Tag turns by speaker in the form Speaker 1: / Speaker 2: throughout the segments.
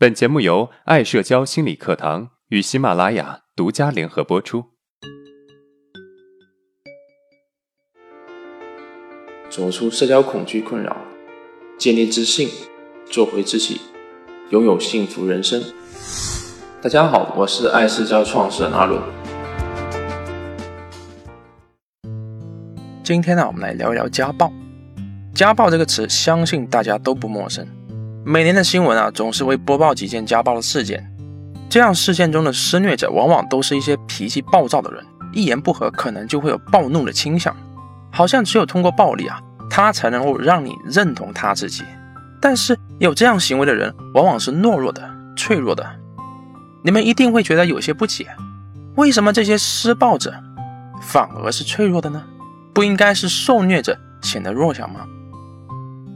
Speaker 1: 本节目由爱社交心理课堂与喜马拉雅独家联合播出。
Speaker 2: 走出社交恐惧困扰，建立自信，做回自己，拥有幸福人生。大家好，我是爱社交创始人阿伦。今天呢，我们来聊一聊家暴。家暴这个词，相信大家都不陌生。每年的新闻啊，总是会播报几件家暴的事件。这样事件中的施虐者，往往都是一些脾气暴躁的人，一言不合可能就会有暴怒的倾向，好像只有通过暴力啊，他才能够让你认同他自己。但是有这样行为的人，往往是懦弱的、脆弱的。你们一定会觉得有些不解，为什么这些施暴者反而是脆弱的呢？不应该是受虐者显得弱小吗？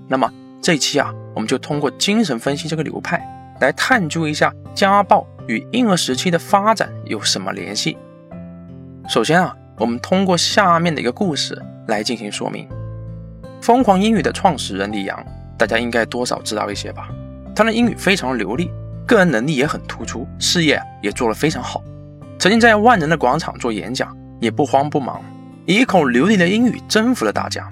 Speaker 2: 那么这一期啊。我们就通过精神分析这个流派来探究一下家暴与婴儿时期的发展有什么联系。首先啊，我们通过下面的一个故事来进行说明。疯狂英语的创始人李阳，大家应该多少知道一些吧？他的英语非常流利，个人能力也很突出，事业也做得非常好。曾经在万人的广场做演讲，也不慌不忙，以一口流利的英语征服了大家。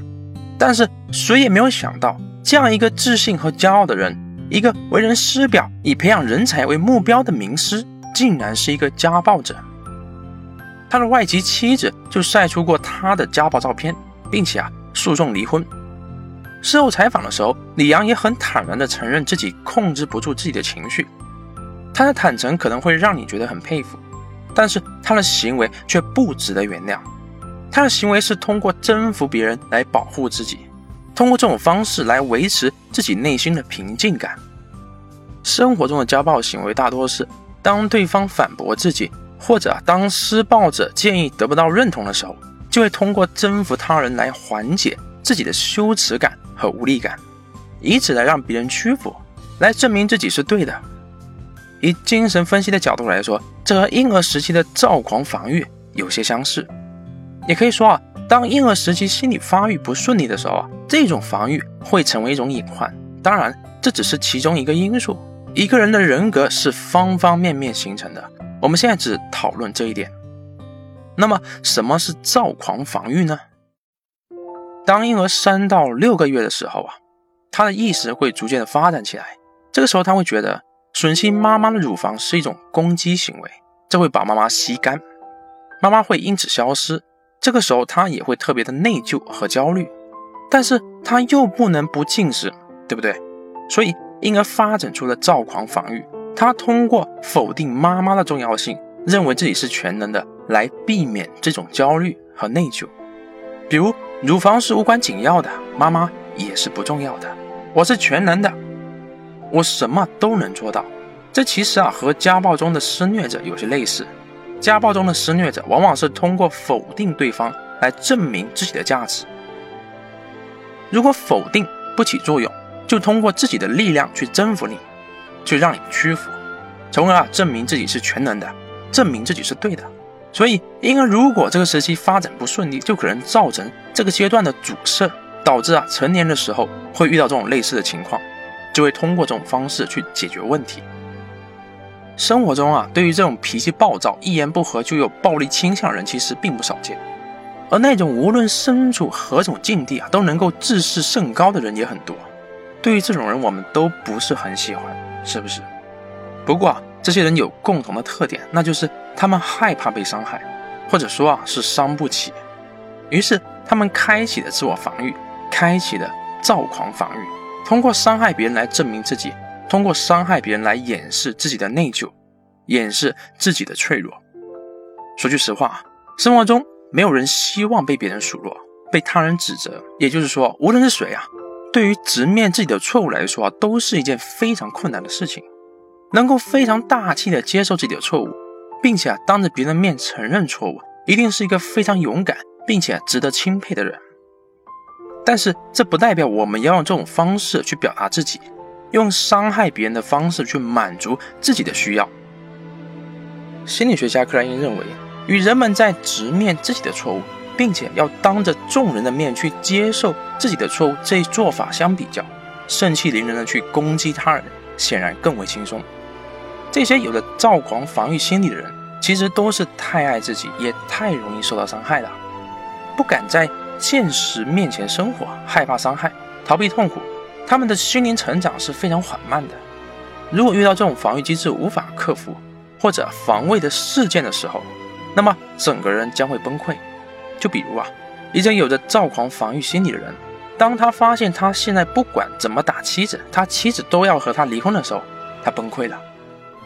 Speaker 2: 但是谁也没有想到。这样一个自信和骄傲的人，一个为人师表、以培养人才为目标的名师，竟然是一个家暴者。他的外籍妻子就晒出过他的家暴照片，并且啊诉讼离婚。事后采访的时候，李阳也很坦然地承认自己控制不住自己的情绪。他的坦诚可能会让你觉得很佩服，但是他的行为却不值得原谅。他的行为是通过征服别人来保护自己。通过这种方式来维持自己内心的平静感。生活中的家暴行为大多是当对方反驳自己，或者当施暴者建议得不到认同的时候，就会通过征服他人来缓解自己的羞耻感和无力感，以此来让别人屈服，来证明自己是对的。以精神分析的角度来说，这和婴儿时期的躁狂防御有些相似。也可以说啊。当婴儿时期心理发育不顺利的时候啊，这种防御会成为一种隐患。当然，这只是其中一个因素。一个人的人格是方方面面形成的，我们现在只讨论这一点。那么，什么是躁狂防御呢？当婴儿三到六个月的时候啊，他的意识会逐渐的发展起来。这个时候，他会觉得吮吸妈妈的乳房是一种攻击行为，这会把妈妈吸干，妈妈会因此消失。这个时候，他也会特别的内疚和焦虑，但是他又不能不进食，对不对？所以婴儿发展出了躁狂防御，他通过否定妈妈的重要性，认为自己是全能的，来避免这种焦虑和内疚。比如，乳房是无关紧要的，妈妈也是不重要的，我是全能的，我什么都能做到。这其实啊，和家暴中的施虐者有些类似。家暴中的施虐者往往是通过否定对方来证明自己的价值。如果否定不起作用，就通过自己的力量去征服你，去让你屈服，从而啊证明自己是全能的，证明自己是对的。所以，婴儿如果这个时期发展不顺利，就可能造成这个阶段的阻塞，导致啊成年的时候会遇到这种类似的情况，就会通过这种方式去解决问题。生活中啊，对于这种脾气暴躁、一言不合就有暴力倾向的人，其实并不少见。而那种无论身处何种境地啊，都能够自视甚高的人也很多。对于这种人，我们都不是很喜欢，是不是？不过啊，这些人有共同的特点，那就是他们害怕被伤害，或者说啊是伤不起。于是他们开启了自我防御，开启了躁狂防御，通过伤害别人来证明自己。通过伤害别人来掩饰自己的内疚，掩饰自己的脆弱。说句实话，生活中没有人希望被别人数落，被他人指责。也就是说，无论是谁啊，对于直面自己的错误来说啊，都是一件非常困难的事情。能够非常大气的接受自己的错误，并且啊当着别人的面承认错误，一定是一个非常勇敢并且值得钦佩的人。但是这不代表我们要用这种方式去表达自己。用伤害别人的方式去满足自己的需要。心理学家克莱因认为，与人们在直面自己的错误，并且要当着众人的面去接受自己的错误这一做法相比较，盛气凌人的去攻击他人，显然更为轻松，这些有着躁狂防御心理的人，其实都是太爱自己，也太容易受到伤害了，不敢在现实面前生活，害怕伤害，逃避痛苦，他们的心灵成长是非常缓慢的。如果遇到这种防御机制无法克服或者防卫的事件的时候，那么整个人将会崩溃。就比如啊，一个有着躁狂防御心理的人，当他发现他现在不管怎么打妻子，他妻子都要和他离婚的时候，他崩溃了。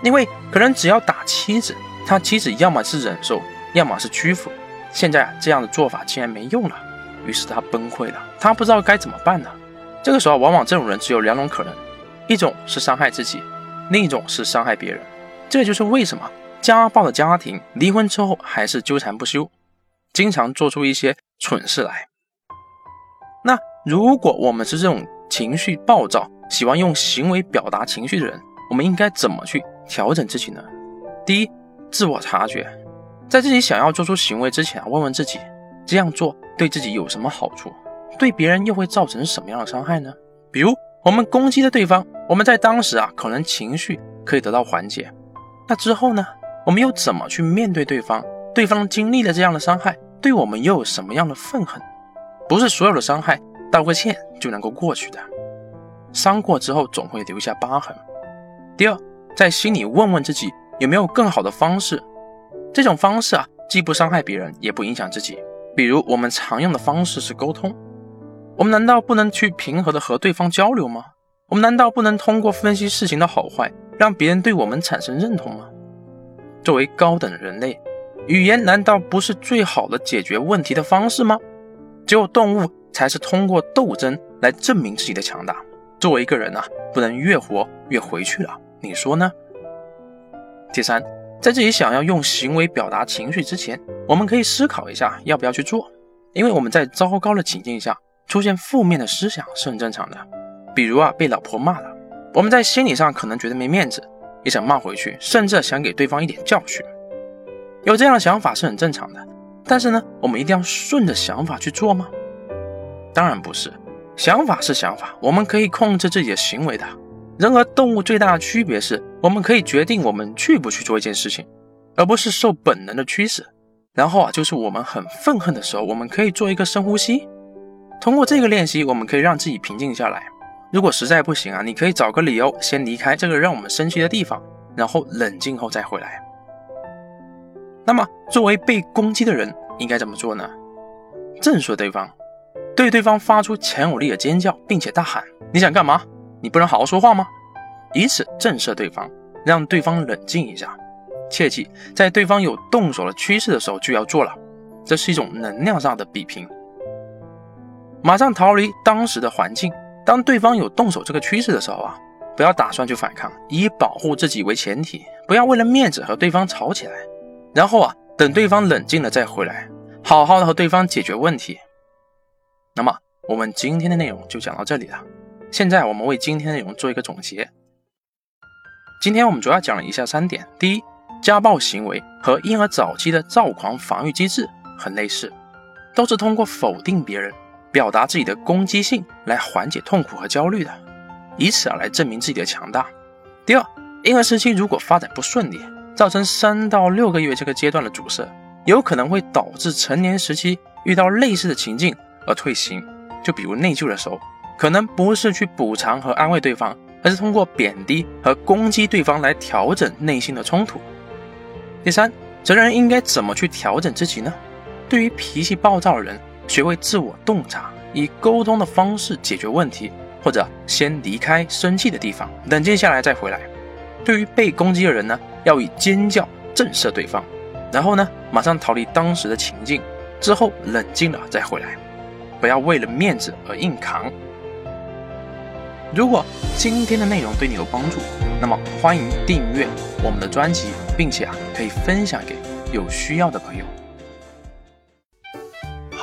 Speaker 2: 因为可能只要打妻子，他妻子要么是忍受，要么是屈服。现在，这样的做法竟然没用了，于是他崩溃了。他不知道该怎么办呢？这个时候，往往这种人只有两种可能：一种是伤害自己，另一种是伤害别人。这就是为什么家暴的家庭离婚之后还是纠缠不休。经常做出一些蠢事来。那如果我们是这种情绪暴躁、喜欢用行为表达情绪的人，我们应该怎么去调整自己呢？第一，自我察觉，在自己想要做出行为之前，问问自己这样做对自己有什么好处，对别人又会造成什么样的伤害呢？比如我们攻击了对方，我们在当时啊，可能情绪可以得到缓解。那之后呢，我们又怎么去面对对方？对方经历了这样的伤害。对我们又有什么样的愤恨？不是所有的伤害道个歉就能够过去的，伤过之后总会留下疤痕。第二，在心里问问自己有没有更好的方式，这种方式啊，既不伤害别人，也不影响自己。比如我们常用的方式是沟通，我们难道不能去平和的和对方交流吗？我们难道不能通过分析事情的好坏，让别人对我们产生认同吗？作为高等人类。语言难道不是最好的解决问题的方式吗？只有动物才是通过斗争来证明自己的强大。作为一个人啊，不能越活越回去了，你说呢？第三，在自己想要用行为表达情绪之前，我们可以思考一下要不要去做。因为我们在糟糕的情境下出现负面的思想是很正常的。比如啊，被老婆骂了，我们在心理上可能觉得没面子，也想骂回去，甚至想给对方一点教训。有这样的想法是很正常的，但是呢，我们一定要顺着想法去做吗？当然不是，想法是想法，我们可以控制自己的行为的。人和动物最大的区别是，我们可以决定我们去不去做一件事情，而不是受本能的驱使。然后啊，就是我们很愤恨的时候，我们可以做一个深呼吸。通过这个练习，我们可以让自己平静下来。如果实在不行啊，你可以找个理由先离开这个让我们生气的地方，然后冷静后再回来。那么，作为被攻击的人，应该怎么做呢？震慑对方，对对方发出强有力的尖叫，并且大喊：“你想干嘛？你不能好好说话吗？”以此震慑对方，让对方冷静一下。切记，在对方有动手的趋势的时候就要做了，这是一种能量上的比拼。马上逃离当时的环境。当对方有动手这个趋势的时候啊，不要打算去反抗，以保护自己为前提，不要为了面子和对方吵起来。然后啊，等对方冷静了再回来，好好的和对方解决问题。那么我们今天的内容就讲到这里了。现在我们为今天的内容做一个总结。今天我们主要讲了以下三点：第一，家暴行为和婴儿早期的躁狂防御机制很类似，都是通过否定别人、表达自己的攻击性来缓解痛苦和焦虑的，以此啊来证明自己的强大。第二，婴儿时期如果发展不顺利。造成三到六个月这个阶段的阻塞，有可能会导致成年时期遇到类似的情境而退行。就比如内疚的时候，可能不是去补偿和安慰对方，而是通过贬低和攻击对方来调整内心的冲突。第三，成人应该怎么去调整自己呢？对于脾气暴躁的人，学会自我洞察，以沟通的方式解决问题，或者先离开生气的地方，冷静下来再回来。对于被攻击的人呢？要以尖叫震慑对方，然后呢，马上逃离当时的情境，之后冷静了再回来，不要为了面子而硬扛。如果今天的内容对你有帮助，那么欢迎订阅我们的专辑，并且啊，可以分享给有需要的朋友。